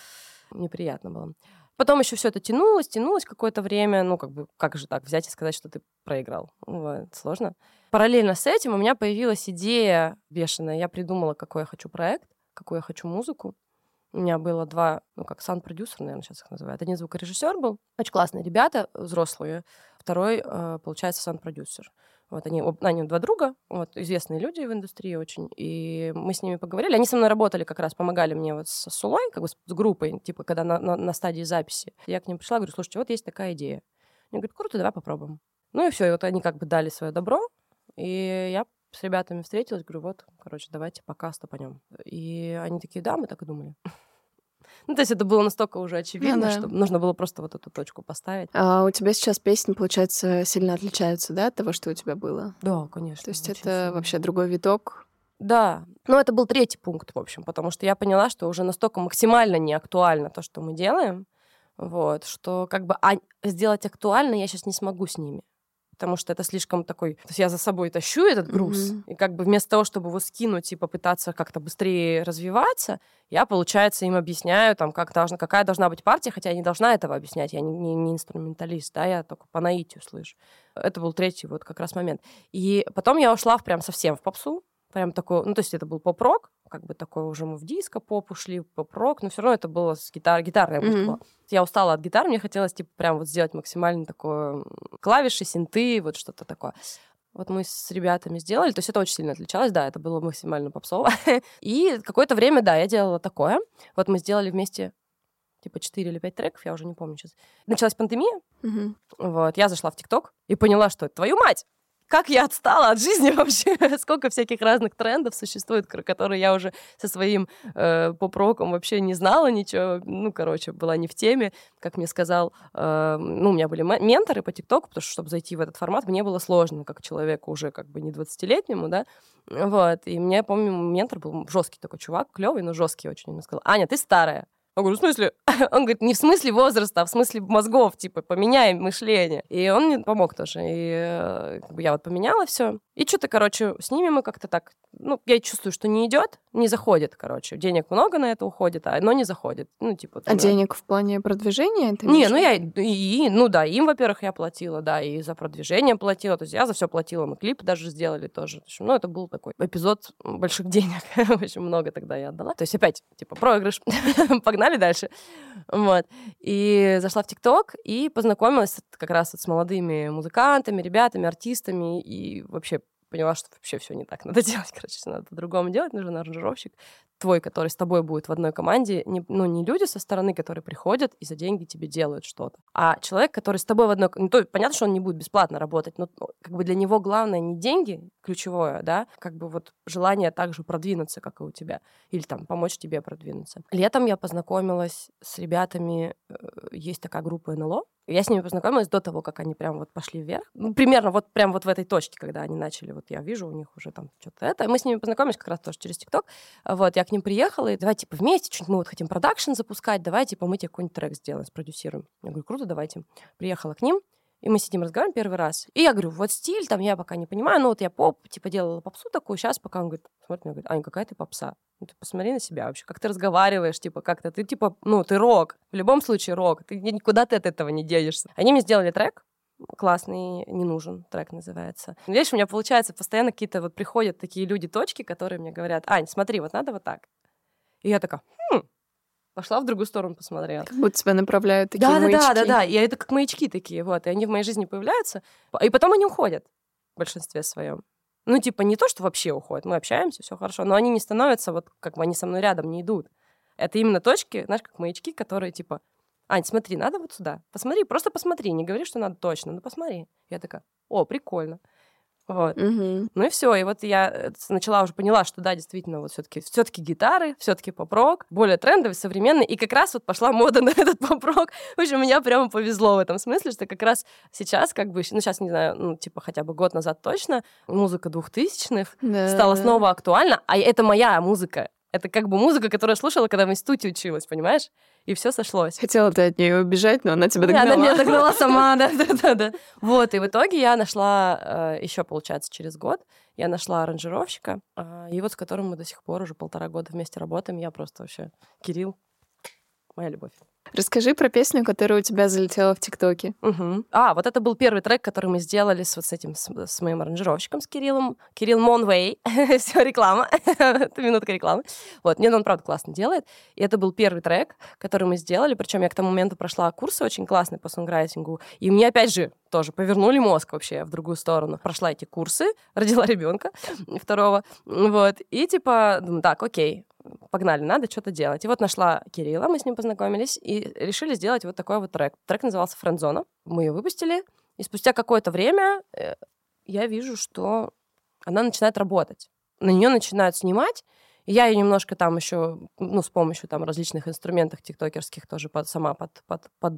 Неприятно было. Потом еще все это тянулось, тянулось какое-то время. Ну, как бы, как же так взять и сказать, что ты проиграл? Вот, сложно. Параллельно с этим у меня появилась идея бешеная. Я придумала, какой я хочу проект, какую я хочу музыку. У меня было два, ну, как сан-продюсер, наверное, сейчас их называют. Один звукорежиссер был. Очень классные ребята, взрослые. Второй, э, получается, сан-продюсер. Вот они, они два друга, вот, известные люди в индустрии очень, и мы с ними поговорили. Они со мной работали как раз, помогали мне вот с Сулой, как бы с группой, типа, когда на, на- на стадии записи. Я к ним пришла, говорю, слушайте, вот есть такая идея. Они говорят, круто, давай попробуем. Ну и все, и вот они как бы дали свое добро, и я с ребятами встретилась, говорю, вот, короче, давайте пока стопанем. И они такие, да, мы так и думали. [laughs] Ну, то есть это было настолько уже очевидно, да. что нужно было просто вот эту точку поставить. А у тебя сейчас песни, получается, сильно отличаются, да, от того, что у тебя было? Да, конечно. То есть это сильно. вообще другой виток. Да. Но это был третий пункт, в общем, потому что я поняла, что уже настолько максимально не актуально то, что мы делаем, вот, что как бы а сделать актуально я сейчас не смогу с ними. Потому что это слишком такой... То есть я за собой тащу этот груз, Мгм. и как бы вместо того, чтобы его скинуть и попытаться как-то быстрее развиваться, я, получается, им объясняю, там, как должна, какая должна быть партия, хотя я не должна этого объяснять, я не, не- не инструменталист, да, я только по наитию слышу. Это был третий вот как раз момент. И потом я ушла в прям совсем в попсу, прям такой, ну, то есть это был поп-рок, как бы такой уже мы в диско-поп ушли, поп-рок, но все равно это было с гитар, гитарная музыка была. Я устала от гитар, мне хотелось, типа, прям вот сделать максимально такое клавиши, синты, вот что-то такое. Вот мы с ребятами сделали, то есть это очень сильно отличалось, да, это было максимально попсово. [laughs] И какое-то время, да, я делала такое. Вот мы сделали вместе типа 4 или 5 треков, я уже не помню сейчас. Началась пандемия, Мгм. вот, я зашла в ТикТок и поняла, что твою мать, как я отстала от жизни [laughs] вообще, сколько всяких разных трендов существует, которые я уже со своим э, поп-роком вообще не знала ничего, ну, короче, была не в теме, как мне сказал, э, ну, у меня были ме- менторы по ТикТоку, потому что, чтобы зайти в этот формат, мне было сложно, как человеку уже как бы не 20-летнему, да, вот, и мне, помню, ментор был жесткий такой чувак, клевый, но жесткий очень, он сказал, Аня, ты старая, я говорю, в смысле? [laughs] Он говорит, не в смысле возраста, а в смысле мозгов, типа, поменяй мышление. И он мне помог тоже. И э, как бы я вот поменяла все. И что-то, короче, с ними мы как-то так... Ну, я чувствую, что не идет, не заходит, короче. Денег много на это уходит, а оно не заходит. Ну, типа... А там, денег в плане продвижения? ты не, ну я, и- ну да, им, во-первых, я платила, да, и за продвижение платила, то есть я за все платила, мы клип даже сделали тоже. В общем, ну, это был такой эпизод больших [laughs] денег, очень много тогда я отдала. То есть опять, типа, проигрыш, [laughs] погнали дальше. Вот. И зашла в ТикТок и познакомилась как раз вот с молодыми музыкантами, ребятами, артистами, и вообще поняла, что вообще все не так надо [laughs] делать, короче, всё надо по-другому делать, нужен аранжировщик твой, который с тобой будет в одной команде, не, ну, не люди со стороны, которые приходят и за деньги тебе делают что-то, а человек, который с тобой в одной... Ну, то, понятно, что он не будет бесплатно работать, но ну, как бы для него главное не деньги, ключевое, да, как бы вот желание также продвинуться, как и у тебя, или там помочь тебе продвинуться. Летом я познакомилась с ребятами, э, есть такая группа НЛО, я с ними познакомилась до того, как они прям вот пошли вверх. Ну, примерно вот прям вот в этой точке, когда они начали, вот я вижу у них уже там что-то это. Мы с ними познакомились как раз тоже через ТикТок. Вот, я к ним приехала, и давай, типа, вместе, что-нибудь мы вот хотим продакшн запускать, давай, типа, мы тебе какой-нибудь трек сделаем, спродюсируем. Я говорю, круто, давайте. Приехала к ним, и мы сидим, разговариваем первый раз. И я говорю, вот стиль, там, я пока не понимаю, ну, вот я поп, типа, делала попсу такую, сейчас пока он говорит, смотрит на меня, говорит, Аня, какая ты попса? Ну, ты посмотри на себя вообще, как ты разговариваешь, типа, как-то, ты, типа, ну, ты рок, в любом случае рок, ты ни- никуда ты от этого не денешься. Они мне сделали трек, классный, не нужен, трек называется. Видишь, у меня получается постоянно какие-то вот приходят такие люди-точки, которые мне говорят, Ань, смотри, вот надо вот так. И я такая, хм, пошла в другую сторону посмотрела. Как будто тебя направляют такие Да, да, да, маячки. да, да. И это как маячки такие, вот. И они в моей жизни появляются, и потом они уходят в большинстве своем. Ну, типа, не то, что вообще уходят, мы общаемся, все хорошо, но они не становятся, вот как бы они со мной рядом не идут. Это именно точки, знаешь, как маячки, которые типа, Ань, смотри, надо вот сюда. Посмотри, просто посмотри, не говори, что надо точно, но посмотри. Я такая, о, прикольно. Вот. Мгм. Ну и все. И вот я э, начала уже поняла, что да, действительно, вот все-таки все-таки гитары, все-таки поп-рок, более трендовый, современный. И как раз вот пошла мода [laughs] на этот поп-рок. В общем, меня прямо повезло в этом смысле, что как раз сейчас, как бы, ну сейчас не знаю, ну типа хотя бы год назад точно, музыка двухтысячных Да, стала снова актуальна, а это моя музыка. Это как бы музыка, которую я слушала, когда в институте училась, понимаешь? И все сошлось. Хотела ты от нее убежать, но она тебя догнала. Она меня догнала сама, да, да, да, да. Вот, и в итоге я нашла, еще, получается, через год, я нашла аранжировщика, а, и вот с которым мы до сих пор уже полтора года вместе работаем. Я просто вообще... Кирилл, моя любовь. Расскажи про песню, которая у тебя залетела в ТикТоке. Мгм. А, вот это был первый трек, который мы сделали с вот с этим, с, с моим аранжировщиком, с Кириллом. Кирилл Монвей. [laughs] Все, реклама. [laughs] это минутка рекламы. Вот, мне он, правда, классно делает. И это был первый трек, который мы сделали. Причем я к тому моменту прошла курсы очень классные по сонграйтингу. И мне, опять же, тоже повернули мозг вообще в другую сторону. Прошла эти курсы, [laughs] родила ребенка второго. Вот. И типа, думаю, так, окей, погнали, надо что-то делать. И вот нашла Кирилла, мы с ним познакомились, и решили сделать вот такой вот трек. Трек назывался «Френдзона». Мы ее выпустили, и спустя какое-то время э, я вижу, что она начинает работать. На нее начинают снимать, и я ее немножко там еще, ну, с помощью там различных инструментов тиктокерских тоже под, сама под, под, под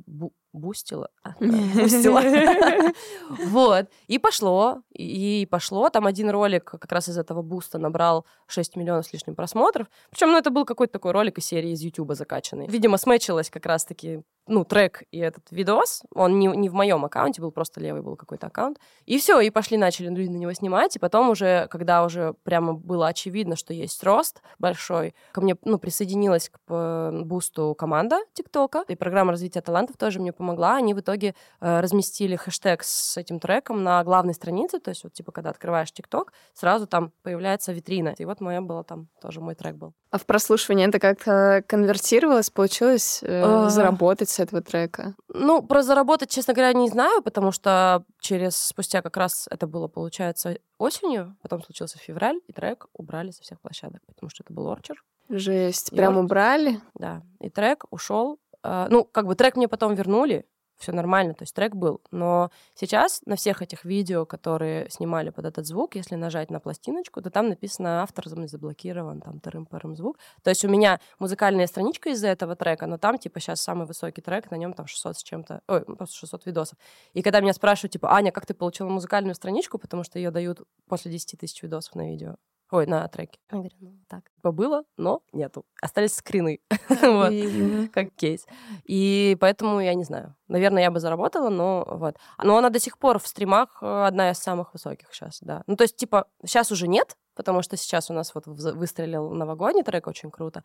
бустила. А, [laughs] бустила. [laughs] [laughs] Вот. И пошло. И пошло. Там один ролик как раз из этого буста набрал 6 миллионов с лишним просмотров. Причем, ну, это был какой-то такой ролик из серии из Ютуба закачанный. Видимо, смечилось как раз-таки, ну, трек и этот видос. Он не, не в моем аккаунте был, просто левый был какой-то аккаунт. И все, и пошли, начали люди на него снимать. И потом уже, когда уже прямо было очевидно, что есть рост большой, ко мне, ну, присоединилась к э, бусту команда ТикТока. И программа развития талантов тоже мне помогла. Они в итоге э, разместили хэштег с этим треком на главной странице, то есть вот типа когда открываешь ТикТок, сразу там появляется витрина. И вот моя была там, тоже мой трек был. А в прослушивании это как-то конвертировалось? Получилось э, А. заработать с этого трека? Ну, про заработать, честно говоря, не знаю, потому что через спустя как раз это было, получается, осенью, потом случился февраль, и трек убрали со всех площадок, потому что это был орчер, Жесть. Прям убрали? да. И трек ушел. Ну, как бы трек мне потом вернули, все нормально, то есть трек был. Но сейчас на всех этих видео, которые снимали под этот звук, если нажать на пластиночку, то там написано автор за- заблокирован, там тырым-пырым звук. То есть у меня музыкальная страничка из-за этого трека, но там типа сейчас самый высокий трек, на нем там 600 с чем-то, ой, ну, просто 600 видосов. И когда меня спрашивают, типа, Аня, как ты получила музыкальную страничку, потому что ее дают после 10 тысяч видосов на видео, ой, на треке. Я говорю, ну так, типа было, но нету. Остались скрины. [laughs] Вот как кейс. И поэтому я не знаю. Наверное, я бы заработала, но вот. Но она до сих пор в стримах э, одна из самых высоких сейчас, да. Ну, то есть, типа, сейчас уже нет, потому что сейчас у нас вот выстрелил новогодний трек очень круто.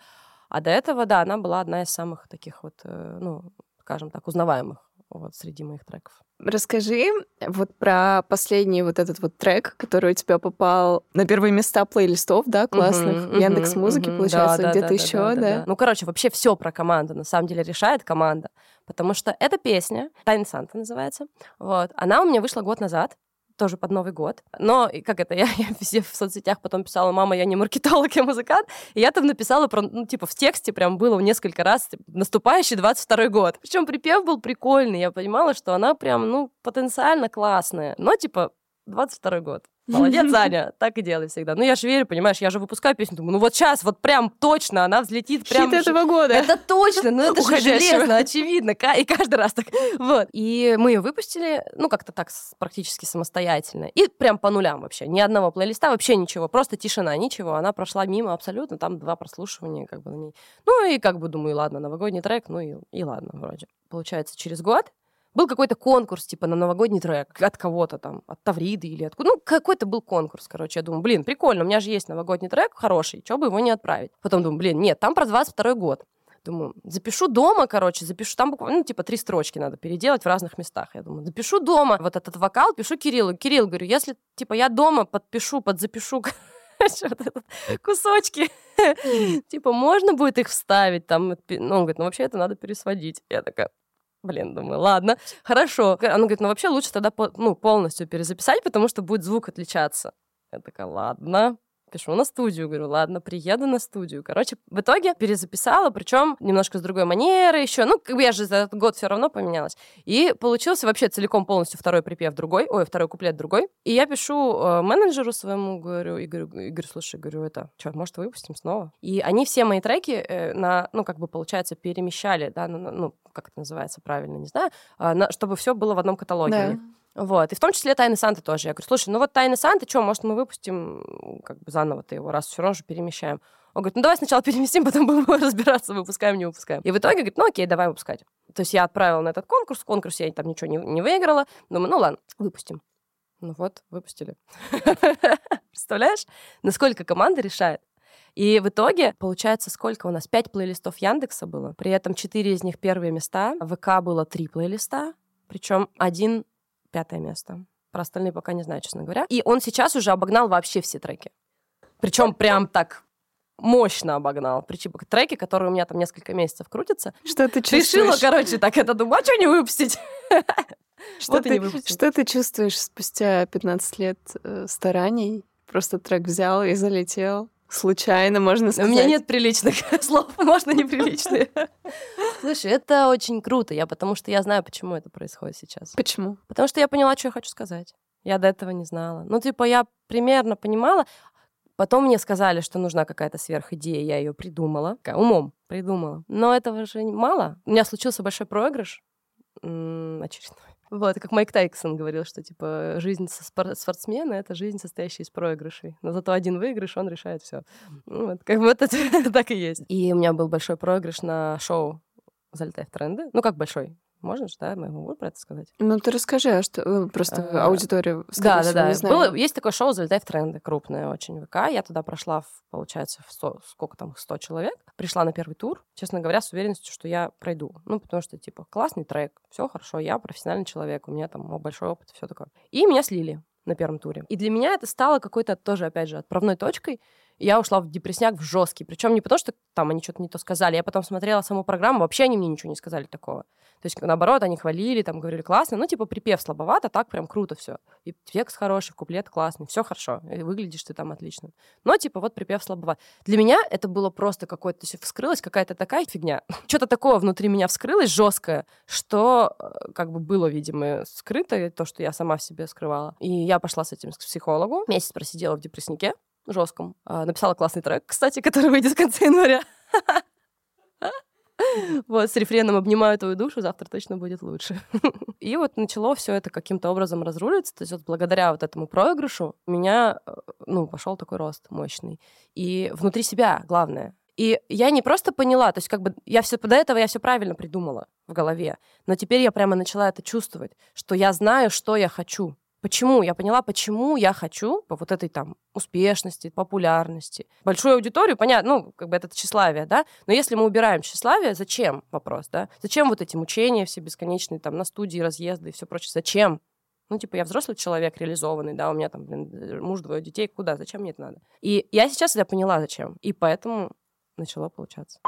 А до этого, да, она была одна из самых таких вот, э, ну, скажем так, узнаваемых вот среди моих треков. Расскажи вот про последний вот этот вот трек, который у тебя попал на первые места плейлистов, да, классных, Мгм, Яндекс мгм, Музыки, мгм. получается, да, где-то да, еще, да, да? да, да. Ну, короче, вообще все про команду. На самом деле решает команда. Потому что эта песня, Тайн Санта называется, вот, она у меня вышла год назад, тоже под Новый год. Но, как это, я, [laughs] я везде в соцсетях потом писала, мама, я не маркетолог, я музыкант. И я там написала про, ну, типа, в тексте прям было несколько раз типа, наступающий 22 год. Причем припев был прикольный, я понимала, что она прям, ну, потенциально классная. Но, типа, 22 год. Молодец, [laughs] Аня, так и делай всегда. Ну, я же верю, понимаешь, я же выпускаю песню, думаю, ну вот сейчас, вот прям точно она взлетит. Прям Хит этого года. это точно, ну это же железно, очевидно, и каждый раз так. Вот. И мы ее выпустили, ну, как-то так практически самостоятельно. И прям по нулям вообще. Ни одного плейлиста, вообще ничего. Просто тишина, ничего. Она прошла мимо абсолютно, там два прослушивания как бы на ней. Ну, и как бы думаю, ладно, новогодний трек, ну и, и ладно, вроде. Получается, через год был какой-то конкурс, типа, на новогодний трек от кого-то там, от Тавриды или откуда. Ну, какой-то был конкурс, короче. Я думаю, блин, прикольно, у меня же есть новогодний трек хороший, чего бы его не отправить. Потом думаю, блин, нет, там про 22 год. Думаю, запишу дома, короче, запишу, там буквально, ну, типа, три строчки надо переделать в разных местах. Я думаю, запишу дома вот этот вокал, пишу Кириллу. Кирилл, говорю, если, типа, я дома подпишу, подзапишу [laughs] этот кусочки, типа, можно будет их вставить там? Ну, он говорит, ну, вообще это надо пересводить. Я такая, Блин, думаю, ладно, хорошо. Она говорит, ну вообще лучше тогда ну, полностью перезаписать, потому что будет звук отличаться. Я такая, ладно, пишу на студию, говорю, ладно, приеду на студию. Короче, в итоге перезаписала, причем немножко с другой манеры еще. Ну, как бы я же за этот год все равно поменялась. И получился вообще целиком полностью второй припев другой, ой, второй куплет другой. И я пишу э, менеджеру своему, говорю, и говорю, Игорь, слушай, говорю, это, что, может, выпустим снова? И они все мои треки э, на, ну, как бы, получается, перемещали, да, на- на- ну, как это называется правильно, не знаю, а, на- чтобы все было в одном каталоге. Да. Вот. И в том числе «Тайны Санты» тоже. Я говорю, слушай, ну вот «Тайны Санты», что, может, мы выпустим как бы заново-то его, раз все равно же перемещаем. Он говорит, ну давай сначала [laughs] переместим, потом будем разбираться, выпускаем, не выпускаем. И в итоге говорит, ну окей, давай выпускать. То есть я отправила на этот конкурс, в конкурсе я там ничего не, не выиграла. Думаю, ну ладно, выпустим. Ну вот, выпустили. [laughs] Представляешь, насколько команда решает? И в итоге, получается, сколько у нас? Пять плейлистов Яндекса было. При этом четыре из них первые места. В ВК было три плейлиста. Причем один пятое место. Про остальные пока не знаю, честно говоря. И он сейчас уже обогнал вообще все треки. Причем прям так мощно обогнал. Причем треки, которые у меня там несколько месяцев крутятся. Что ты Решила, чувствуешь? короче, так это думаю, а что не выпустить? [laughs] Что Вот не ты, выпустил. что ты чувствуешь спустя 15 лет э, стараний? Просто трек взял и залетел. Случайно, можно У сказать. меня нет приличных [laughs] слов, можно неприличные. Слушай, это очень круто, я потому что я знаю, почему это происходит сейчас. Почему? Потому что я поняла, что я хочу сказать. Я до этого не знала. Ну, типа, я примерно понимала. Потом мне сказали, что нужна какая-то сверхидея, я ее придумала. Умом придумала. Но этого же мало. У меня случился большой проигрыш очередной. Вот, как Майк Тайксон говорил, что, типа, жизнь со- спор- спортсмена — это жизнь, состоящая из проигрышей. Но зато один выигрыш, он решает все. Вот, как бы это [laughs] так и есть. И у меня был большой проигрыш на шоу «Залетай в тренды». Ну, как большой? Можно же, да? Мы могу про это сказать? Ну, ты расскажи, а что... э, Просто А, аудитория, скорее Да, да, всего, да. знает. Было, есть такое шоу «Залетай в тренды», крупное очень ВК. Я туда прошла, в, получается, в 100, сколько там, 100 человек. Пришла на первый тур, честно говоря, с уверенностью, что я пройду. Ну, потому что, типа, классный трек, все хорошо, я профессиональный человек, у меня там большой опыт, все такое. И меня слили на первом туре. И для меня это стало какой-то тоже, опять же, отправной точкой. Я ушла в депресняк в жесткий. Причем не потому, что там они что-то не то сказали. Я потом смотрела саму программу, вообще они мне ничего не сказали такого. То есть, наоборот, они хвалили, там говорили классно. Ну, типа, припев слабовато, так прям круто все. И текст хороший, куплет классный, все хорошо. И выглядишь ты там отлично. Но, типа, вот припев слабоват. Для меня это было просто какое-то... То есть вскрылась какая-то такая фигня. [laughs] Что-то такое внутри меня вскрылось жесткое, что э, как бы было, видимо, скрыто, то, что я сама в себе скрывала. И я пошла с этим к психологу. Месяц просидела в депресснике жестком. А, Написала классный трек, кстати, который выйдет в конце января. [laughs] Вот, с рефреном «Обнимаю твою душу», завтра точно будет лучше. И вот начало все это каким-то образом разруливаться. То есть вот благодаря вот этому проигрышу у меня, э, ну, пошел такой рост мощный. И внутри себя, главное. И я не просто поняла, то есть как бы я все до этого я все правильно придумала в голове, но теперь я прямо начала это чувствовать, что я знаю, что я хочу. Почему? Я поняла, почему я хочу по вот этой там успешности, популярности. Большую аудиторию, понятно, ну, как бы это тщеславие, да? Но если мы убираем тщеславие, зачем вопрос, да? Зачем вот эти мучения все бесконечные, там, на студии, разъезды и все прочее? Зачем? Ну, типа, я взрослый человек, реализованный, да, у меня там, блин, муж, двое детей, куда, зачем мне это надо? И я сейчас это поняла, зачем. И поэтому начало получаться.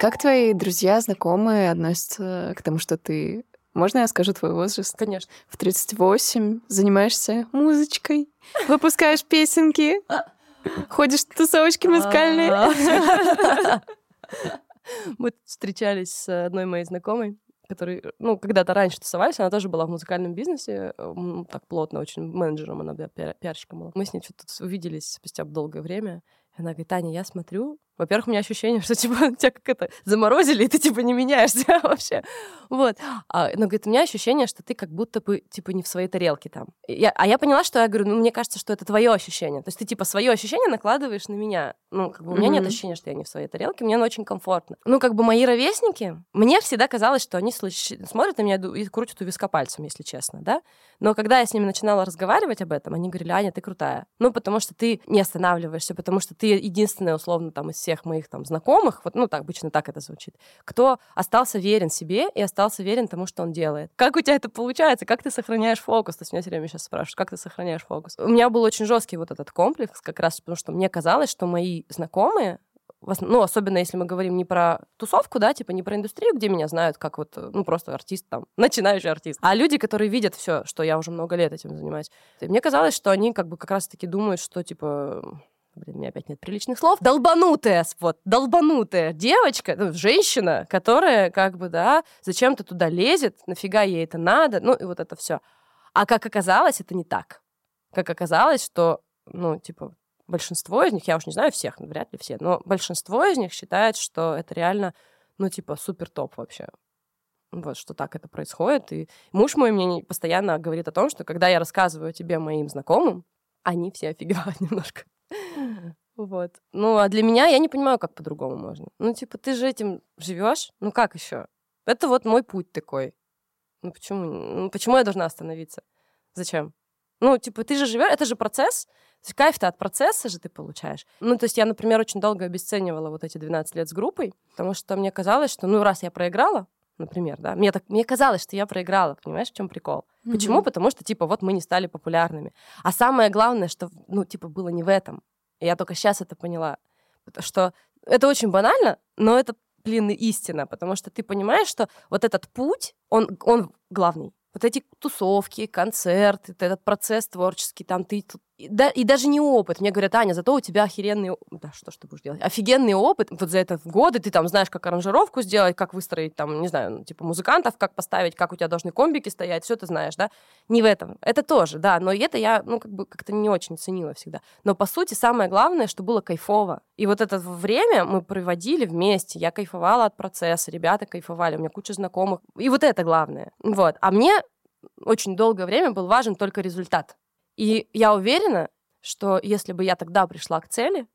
Как твои друзья, знакомые относятся к тому, что ты... Можно я скажу твой возраст? Конечно. В 38 занимаешься музычкой, выпускаешь песенки, ходишь в тусовочки музыкальные. А. [laughs] Мы встречались с одной моей знакомой, который, ну, когда-то раньше тусовались, она тоже была в музыкальном бизнесе, так плотно, очень менеджером она была, пиар- пиарщиком была. Мы с ней что-то увиделись спустя долгое время, она говорит, Таня, я смотрю, во-первых, у меня ощущение, [laughs] что, типа, тебя как это, заморозили, и ты, типа, не меняешься [laughs] вообще. Вот. А, но, говорит, у меня ощущение, что ты как будто бы, типа, не в своей тарелке там. И Я, а я поняла, что я говорю, ну, мне кажется, что это твое ощущение. То есть ты, типа, свое ощущение накладываешь на меня. Ну, как бы у меня нет Мгм. ощущения, что я не в своей тарелке, мне оно очень комфортно. Ну, как бы мои ровесники, мне всегда казалось, что они слыш- смотрят на меня и крутят у виска пальцем, если честно, да? Но когда я с ними начинала разговаривать об этом, они говорили, Аня, ты крутая. Ну, потому что ты не останавливаешься, потому что ты единственная, условно, там, из всех моих там знакомых, вот, ну, так, обычно так это звучит, кто остался верен себе и остался верен тому, что он делает. Как у тебя это получается? Как ты сохраняешь фокус? То есть меня все время сейчас спрашивают, как ты сохраняешь фокус? У меня был очень жесткий вот этот комплекс, как раз потому что мне казалось, что мои знакомые ну, особенно если мы говорим не про тусовку, да, типа не про индустрию, где меня знают как вот, э, ну, просто артист там, [laughs] начинающий артист, а люди, которые видят все, что я уже много лет этим занимаюсь. И мне казалось, что они как бы как раз-таки думают, что, типа, Блин, у меня опять нет приличных слов. Долбанутая, вот, долбанутая девочка, ну, женщина, которая как бы, да, зачем-то туда лезет, нафига ей это надо, ну, и вот это все. А как оказалось, это не так. Как оказалось, что, ну, типа, большинство из них, я уж не знаю всех, вряд ли все, но большинство из них считает, что это реально, ну, типа, супер топ вообще. Вот, что так это происходит. И муж мой мне не- постоянно говорит о том, что когда я рассказываю тебе моим знакомым, они все офигевают [laughs] немножко. Вот. Ну, а для меня я не понимаю, как по-другому можно. Ну, типа, ты же этим живешь, ну как еще? Это вот мой путь такой. Ну почему? Ну, почему я должна остановиться? Зачем? Ну, типа, ты же живешь, это же процесс. То есть кайф-то от процесса же ты получаешь. Ну, то есть я, например, очень долго обесценивала вот эти 12 лет с группой, потому что мне казалось, что, ну, раз я проиграла, например, да, мне, так, мне казалось, что я проиграла, понимаешь, в чем прикол? Почему? Мгм. Потому что, типа, вот мы не стали популярными. А самое главное, что, ну, типа, было не в этом. И я только сейчас это поняла. Что это очень банально, но это, блин, истина. Потому что ты понимаешь, что вот этот путь, он, он главный. Вот эти тусовки, концерты, этот процесс творческий, там ты... И, да, и даже не опыт. Мне говорят, Аня, зато у тебя охеренный... Да, что ж ты будешь делать? Офигенный опыт. Вот за это годы ты там знаешь, как аранжировку сделать, как выстроить там, не знаю, ну, типа музыкантов, как поставить, как у тебя должны комбики стоять, все ты знаешь, да? Не в этом. Это тоже, да, но это я, ну, как бы как-то не очень ценила всегда. Но, по сути, самое главное, что было кайфово. И вот это время мы проводили вместе. Я кайфовала от процесса, ребята кайфовали, у меня куча знакомых. И вот это главное. Вот. А мне очень долгое время был важен только результат. И я уверена, что если бы я тогда пришла к цели,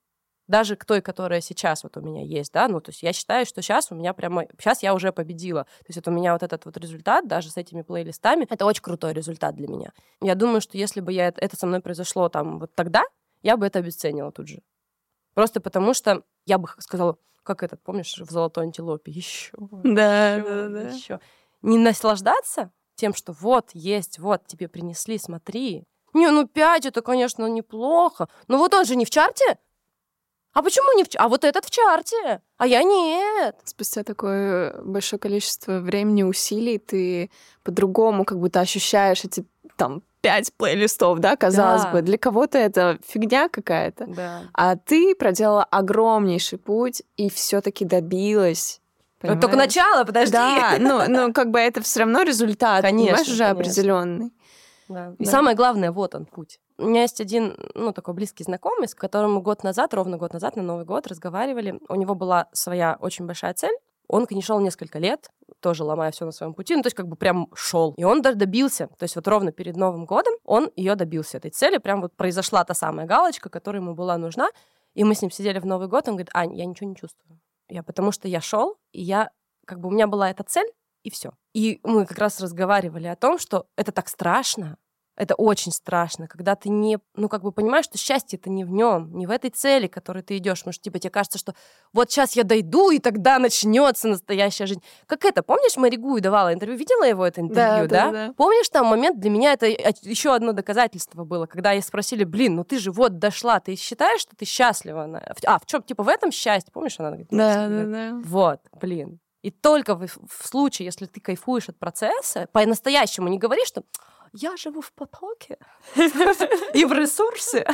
даже к той, которая сейчас вот у меня есть, да, ну, то есть я считаю, что сейчас у меня прямо, сейчас я уже победила. То есть вот у меня вот этот вот результат, даже с этими плейлистами, это очень крутой результат для меня. Я думаю, что если бы я, это- это со мной произошло там вот тогда, я бы это обесценила тут же. Просто потому что я бы сказала, как этот, помнишь, в «Золотой антилопе», еще, Да, еще, да, да. еще. Не наслаждаться тем, что вот есть, вот тебе принесли, смотри. Не, ну пять это, конечно, неплохо. Но вот он же не в чарте. А почему не в чарте? А вот этот в чарте. А я нет. Спустя такое большое количество времени, усилий, ты по-другому как будто ощущаешь эти там пять плейлистов, да, казалось Да. бы. Для кого-то это фигня какая-то. Да. А ты проделала огромнейший путь и все-таки добилась. Это только понимаешь? начало, подожди. Да, ну, ну как бы это все равно результат, Конечно, понимаешь, уже конечно. определенный. Да. И Да. самое главное, вот он путь. У меня есть один, ну, такой близкий знакомый, с которым мы год назад, ровно год назад, на Новый год разговаривали. У него была своя очень большая цель. Он к ней шел несколько лет, тоже ломая все на своем пути, ну, то есть как бы прям шел. И он даже добился. То есть вот ровно перед Новым годом он ее добился, этой цели. Прям вот произошла та самая галочка, которая ему была нужна. И мы с ним сидели в Новый год, он говорит, Ань, я ничего не чувствую. Я потому что я шел, и я, как бы у меня была эта цель, и все. И мы как раз разговаривали о том, что это так страшно, это очень страшно, когда ты не, ну, как бы понимаешь, что счастье это не в нем, не в этой цели, к которой ты идешь. Что типа тебе кажется, что вот сейчас я дойду, и тогда начнется настоящая жизнь. Как это, помнишь, Мэри Гуи давала интервью? Видела его это интервью, Да, да? да, да. Помнишь там момент, для меня это еще одно доказательство было, когда я спросили, блин, ну ты же вот дошла, ты считаешь, что ты счастлива? А, в чем, типа, в этом счастье? Помнишь, она говорит? Да, да, да. вот, блин. И только в, в случае, если ты кайфуешь от процесса, по-настоящему не говори, что я живу в потоке и в ресурсе.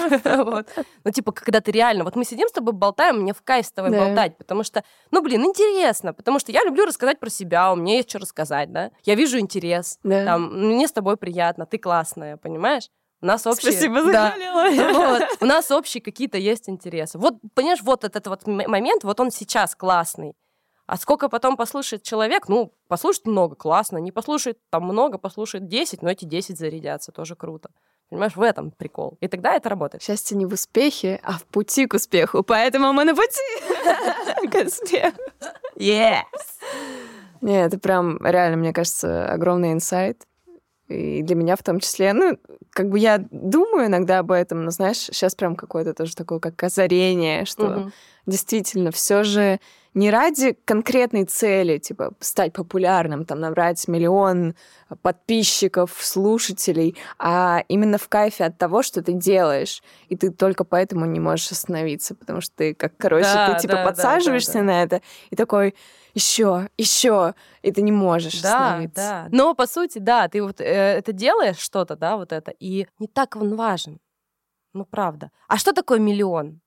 Ну, типа, когда ты реально... Вот мы сидим с тобой, болтаем, мне в кайф с тобой болтать, потому что, ну, блин, интересно, потому что я люблю рассказать про себя, у меня есть что рассказать, да? Я вижу интерес, там, мне с тобой приятно, ты классная, понимаешь? У нас общие... Спасибо за Да. Вот. У нас общие какие-то есть интересы. Вот, понимаешь, вот этот вот момент, вот он сейчас классный. А сколько потом послушает человек? Ну, послушает много, классно. Не послушает там много, послушает 10, но эти 10 зарядятся, тоже круто. Понимаешь, в этом прикол. И тогда это работает. Счастье не в успехе, а в пути к успеху. Поэтому мы на пути [laughs] к успеху. Yes! Не, это прям реально, мне кажется, огромный инсайт. И для меня в том числе. Ну, как бы я думаю иногда об этом, но, знаешь, сейчас прям какое-то тоже такое, как озарение, что Мгм. действительно все же не ради конкретной цели, типа стать популярным, там набрать миллион подписчиков, слушателей, а именно в кайфе от того, что ты делаешь. И ты только поэтому не можешь остановиться, потому что ты как короче, Да, ты типа да, да, подсаживаешься да, да. на это и такой еще, еще, и ты не можешь Да, остановиться. да. Но по сути, да, ты вот э, это делаешь что-то, да, вот это, и не так он важен. Ну правда. А что такое миллион?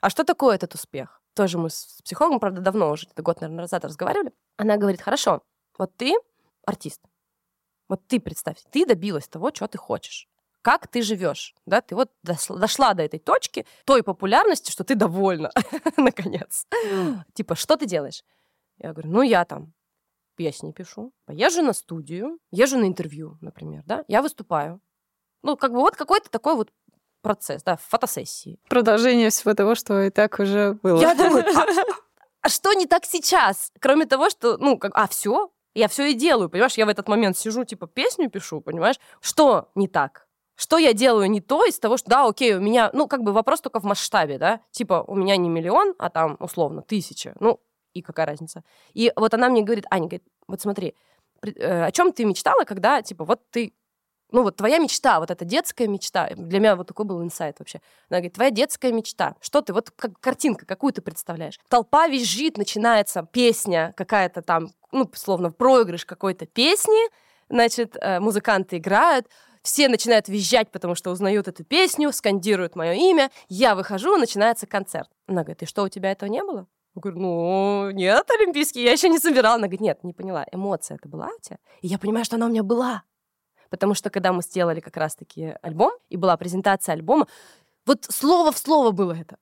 А что такое этот успех? Тоже мы с психологом, правда, давно уже, год, наверное, назад разговаривали. Она говорит, хорошо, вот ты артист. Вот ты представь, ты добилась того, чего ты хочешь. Как ты живешь, да? Ты вот дошла, дошла до этой точки, той популярности, что ты довольна, [laughs] наконец. Типа, что ты делаешь? Я говорю, ну я там песни пишу, поезжу на студию, езжу на интервью, например, да, я выступаю. Ну, как бы вот какой-то такой вот процесс, да, фотосессии. Продолжение всего того, что и так уже было. Я думаю, [laughs] а, а что не так сейчас? Кроме того, что, ну, как, а, все, я все и делаю, понимаешь? Я в этот момент сижу, типа, песню пишу, понимаешь? Что не так? Что я делаю не то из того, что, да, окей, у меня, ну, как бы вопрос только в масштабе, да? Типа, у меня не миллион, а там, условно, тысяча. Ну, и какая разница? И вот она мне говорит, Аня, говорит, вот смотри, э, о чем ты мечтала, когда, типа, вот ты ну вот твоя мечта, вот эта детская мечта, для меня вот такой был инсайт вообще. Она говорит, твоя детская мечта, что ты, вот как картинка, какую ты представляешь? Толпа визжит, начинается песня какая-то там, ну, словно проигрыш какой-то песни, значит, э, музыканты играют, все начинают визжать, потому что узнают эту песню, скандируют мое имя, я выхожу, начинается концерт. Она говорит, и что, у тебя этого не было? Я говорю, ну, нет, олимпийский, я еще не собирала. Она говорит, нет, не поняла, эмоция это была у тебя? И я понимаю, что она у меня была. Потому что когда мы сделали как раз-таки альбом, и была презентация альбома, вот слово в слово было это.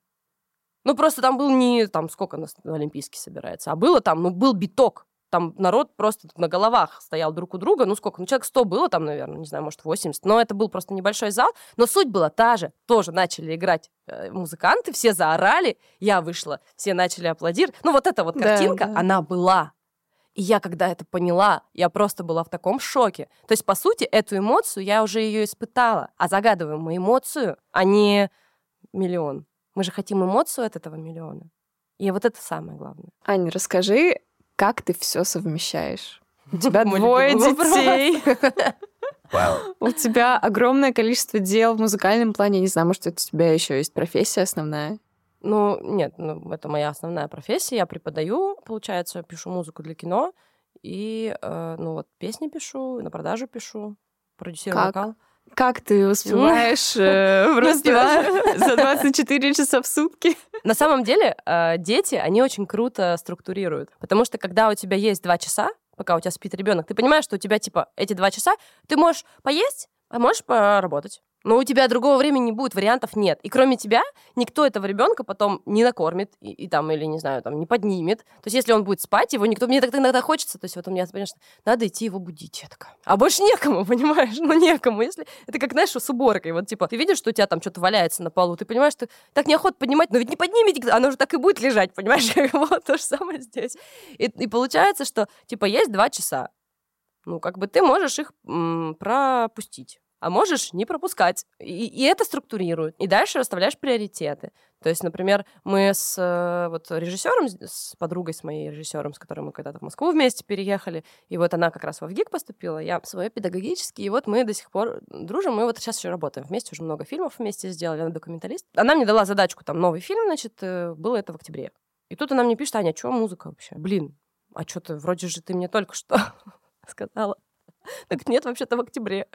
Ну, просто там был не, там, сколько нас на Олимпийский собирается, а было там, ну, был биток. Там народ просто на головах стоял друг у друга. Ну, сколько? Ну, человек 100 было там, наверное, не знаю, может, 80. Но это был просто небольшой зал. Но суть была та же. Тоже начали играть э, музыканты, все заорали. Я вышла, все начали аплодировать. Ну, вот эта вот Да, картинка, да. она была. И я, когда это поняла, я просто была в таком шоке. То есть, по сути, эту эмоцию я уже ее испытала. А загадываем мы эмоцию, а не миллион. Мы же хотим эмоцию от этого миллиона. И вот это самое главное. Аня, расскажи, как ты все совмещаешь? У [laughs] тебя двое детей. У тебя огромное количество дел в музыкальном плане. Не знаю, может, это у тебя еще есть профессия основная. Ну, нет, ну, это моя основная профессия. Я преподаю, получается, пишу музыку для кино. И, э, ну, вот песни пишу, на продажу пишу, продюсирую Как? вокал. Как ты успеваешь э, [laughs] просто за 24 часа в сутки? На самом деле, э, дети, они очень круто структурируют. Потому что когда у тебя есть два часа, пока у тебя спит ребенок, ты понимаешь, что у тебя, типа, эти два часа ты можешь поесть, а можешь поработать. Но у тебя другого времени не будет, вариантов нет. И кроме тебя никто этого ребенка потом не накормит и, и там, или, не знаю, там, не поднимет. То есть если он будет спать, его никто... Мне так иногда хочется, то есть вот у меня, понимаешь, надо идти его будить. Я такая, а больше некому, [laughs] понимаешь? Ну, некому. Если... Это как, знаешь, с уборкой. Вот, типа, ты видишь, что у тебя там что-то валяется на полу, ты понимаешь, что так неохота поднимать, но ведь не поднимет оно же так и будет лежать, понимаешь? [laughs] Вот то же самое здесь. И, и получается, что, типа, есть два часа. Ну, как бы ты можешь их м, пропустить а можешь не пропускать. И, и это структурирует. И дальше расставляешь приоритеты. То есть, например, мы с э, вот режиссером, с подругой с моей режиссером, с которой мы когда-то в Москву вместе переехали, и вот она как раз в ВГИК поступила, я в свой педагогический, и вот мы до сих пор дружим, мы вот сейчас еще работаем вместе, уже много фильмов вместе сделали, она документалист. Она мне дала задачку, там, новый фильм, значит, э, было это в октябре. И тут она мне пишет, Аня, а что музыка вообще? Блин, а что ты, вроде же ты мне только что [laughs] сказала. Так нет, вообще-то в октябре.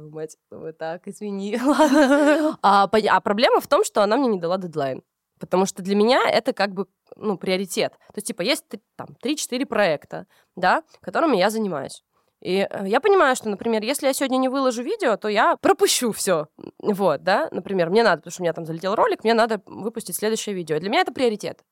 Твою мать, думаю, так, извини, [laughs] ладно. А, а проблема в том, что она мне не дала дедлайн. Потому что для меня это как бы, ну, приоритет. То есть, типа, есть там 3-4 проекта, да, которыми я занимаюсь. И э, я понимаю, что, например, если я сегодня не выложу видео, то я пропущу все. Вот, да, например, мне надо, потому что у меня там залетел ролик, мне надо выпустить следующее видео. Для меня это приоритет.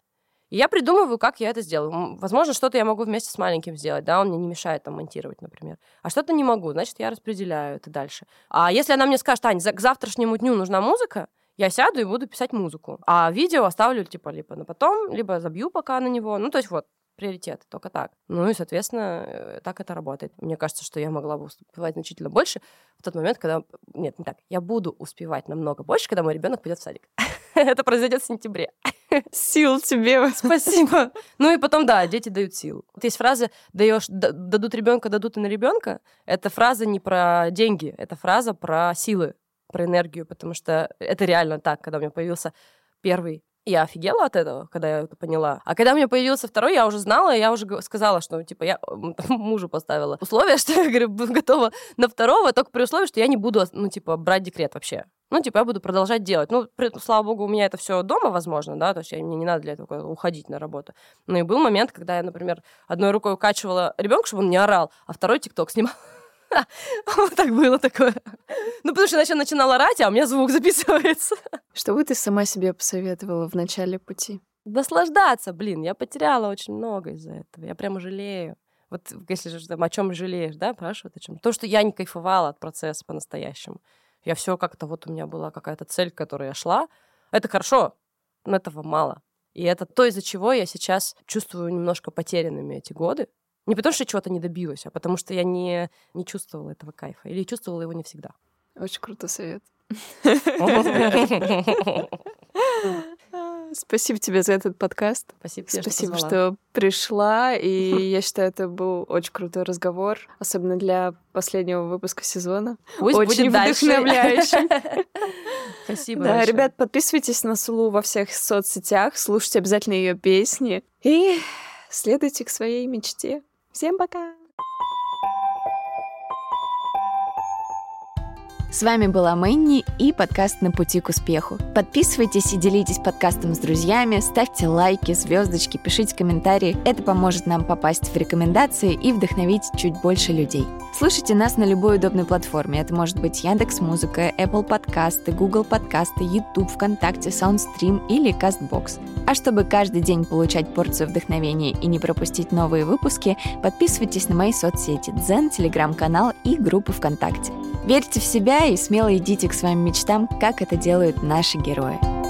И я придумываю, как я это сделаю. Возможно, что-то я могу вместе с маленьким сделать, да, он мне не мешает там монтировать, например. А что-то не могу, значит, я распределяю это дальше. А если она мне скажет, Ань, к завтрашнему дню нужна музыка, я сяду и буду писать музыку. А видео оставлю, типа, либо на потом, либо забью пока на него. Ну, то есть вот, приоритет, только так. Ну и, соответственно, э, так это работает. Мне кажется, что я могла бы успевать значительно больше в тот момент, когда... Нет, не так. Я буду успевать намного больше, когда мой ребенок пойдет в садик. [laughs] Это произойдет в сентябре. [laughs] Сил тебе. [laughs] Спасибо. Ну и потом, да, дети дают сил. Вот есть фраза «даешь, да- дадут ребенка, дадут и на ребенка». Это фраза не про деньги, это фраза про силы, про энергию, потому что это реально так, когда у меня появился первый я офигела от этого, когда я это поняла. А когда у меня появился второй, я уже знала, я уже сказала, что, типа, я [laughs] мужу поставила условие, что я, говорю, готова на второго, только при условии, что я не буду, ну, типа, брать декрет вообще. Ну, типа, я буду продолжать делать. Ну, при- слава богу, у меня это все дома возможно, да, то есть я, мне не надо для этого уходить на работу. Ну, и был момент, когда я, например, одной рукой укачивала ребенка, чтобы он не орал, а второй тикток снимала. [laughs] Вот так было такое. Ну, потому что иначе он начинал орать, а у меня звук записывается. [laughs] Что бы ты сама себе посоветовала в начале пути? Наслаждаться, блин, я потеряла очень много из-за этого. Я прямо жалею. Вот если же там, о чем жалеешь, да, спрашивают о чем. То, что я не кайфовала от процесса по-настоящему. Я все как-то, вот у меня была какая-то цель, к которой я шла. Это хорошо, но этого мало. И это то, из-за чего я сейчас чувствую немножко потерянными эти годы. Не потому, что чего-то не добилась, а потому что я не, не чувствовала этого кайфа. Или чувствовала его не всегда. Очень крутой совет. [laughs] [laughs] [laughs] Спасибо тебе за этот подкаст. Спасибо тебе, Спасибо, что, что пришла. И я считаю, это был очень крутой разговор, особенно для последнего выпуска сезона. Пусть очень будет вдохновляющий. [laughs] Спасибо. Да, большое. ребят, подписывайтесь на Сулу во всех соцсетях, слушайте обязательно ее песни и следуйте к своей мечте. Всем пока! С вами была Мэнни и подкаст «На пути к успеху». Подписывайтесь и делитесь подкастом с друзьями, ставьте лайки, звездочки, пишите комментарии. Это поможет нам попасть в рекомендации и вдохновить чуть больше людей. Слушайте нас на любой удобной платформе. Это может быть Яндекс Музыка, Apple подкасты, Google подкасты, YouTube, ВКонтакте, Soundstream или Castbox. А чтобы каждый день получать порцию вдохновения и не пропустить новые выпуски, подписывайтесь на мои соцсети Дзен, Телеграм-канал и группы ВКонтакте. Верьте в себя и смело идите к своим мечтам, как это делают наши герои.